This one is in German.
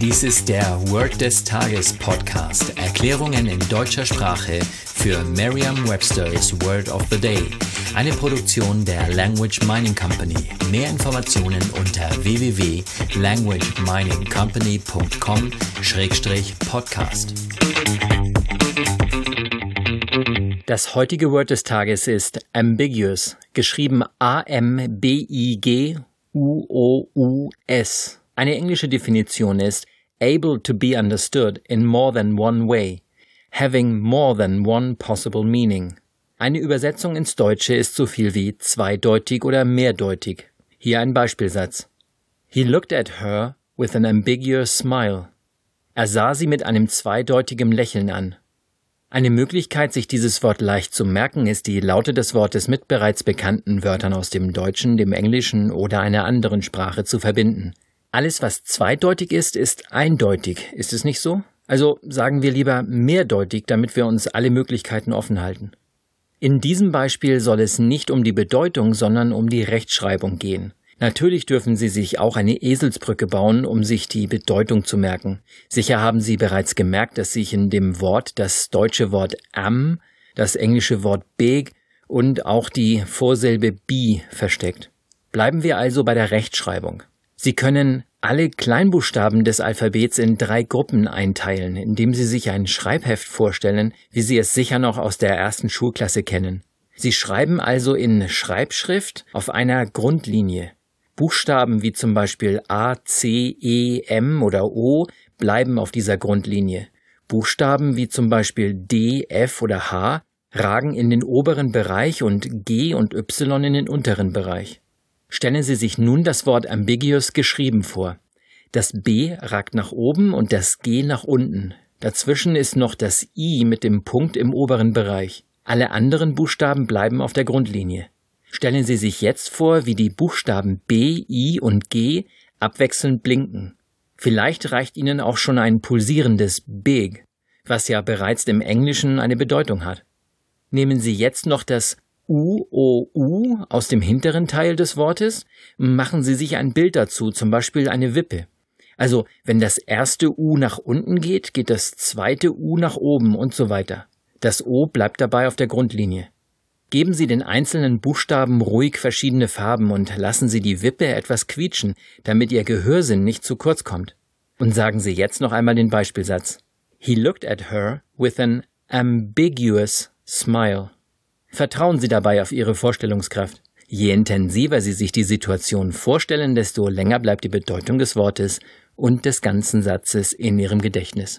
Dies ist der Word des Tages Podcast. Erklärungen in deutscher Sprache für Merriam-Webster's Word of the Day. Eine Produktion der Language Mining Company. Mehr Informationen unter www.languageminingcompany.com-podcast. Das heutige Word des Tages ist ambiguous, geschrieben A-M-B-I-G-U-O-U-S. Eine englische Definition ist able to be understood in more than one way, having more than one possible meaning. Eine Übersetzung ins Deutsche ist so viel wie zweideutig oder mehrdeutig. Hier ein Beispielsatz. He looked at her with an ambiguous smile. Er sah sie mit einem zweideutigen Lächeln an. Eine Möglichkeit, sich dieses Wort leicht zu merken, ist die Laute des Wortes mit bereits bekannten Wörtern aus dem Deutschen, dem Englischen oder einer anderen Sprache zu verbinden. Alles, was zweideutig ist, ist eindeutig. Ist es nicht so? Also sagen wir lieber mehrdeutig, damit wir uns alle Möglichkeiten offen halten. In diesem Beispiel soll es nicht um die Bedeutung, sondern um die Rechtschreibung gehen. Natürlich dürfen Sie sich auch eine Eselsbrücke bauen, um sich die Bedeutung zu merken. Sicher haben Sie bereits gemerkt, dass sich in dem Wort das deutsche Wort am, das englische Wort big und auch die Vorsilbe be versteckt. Bleiben wir also bei der Rechtschreibung. Sie können alle Kleinbuchstaben des Alphabets in drei Gruppen einteilen, indem Sie sich ein Schreibheft vorstellen, wie Sie es sicher noch aus der ersten Schulklasse kennen. Sie schreiben also in Schreibschrift auf einer Grundlinie. Buchstaben wie zum Beispiel A, C, E, M oder O bleiben auf dieser Grundlinie. Buchstaben wie zum Beispiel D, F oder H ragen in den oberen Bereich und G und Y in den unteren Bereich. Stellen Sie sich nun das Wort ambiguous geschrieben vor. Das B ragt nach oben und das G nach unten. Dazwischen ist noch das I mit dem Punkt im oberen Bereich. Alle anderen Buchstaben bleiben auf der Grundlinie. Stellen Sie sich jetzt vor, wie die Buchstaben B, I und G abwechselnd blinken. Vielleicht reicht Ihnen auch schon ein pulsierendes Big, was ja bereits im Englischen eine Bedeutung hat. Nehmen Sie jetzt noch das U, O, U aus dem hinteren Teil des Wortes, machen Sie sich ein Bild dazu, zum Beispiel eine Wippe. Also, wenn das erste U nach unten geht, geht das zweite U nach oben und so weiter. Das O bleibt dabei auf der Grundlinie. Geben Sie den einzelnen Buchstaben ruhig verschiedene Farben und lassen Sie die Wippe etwas quietschen, damit Ihr Gehörsinn nicht zu kurz kommt. Und sagen Sie jetzt noch einmal den Beispielsatz. He looked at her with an ambiguous smile. Vertrauen Sie dabei auf Ihre Vorstellungskraft. Je intensiver Sie sich die Situation vorstellen, desto länger bleibt die Bedeutung des Wortes und des ganzen Satzes in Ihrem Gedächtnis.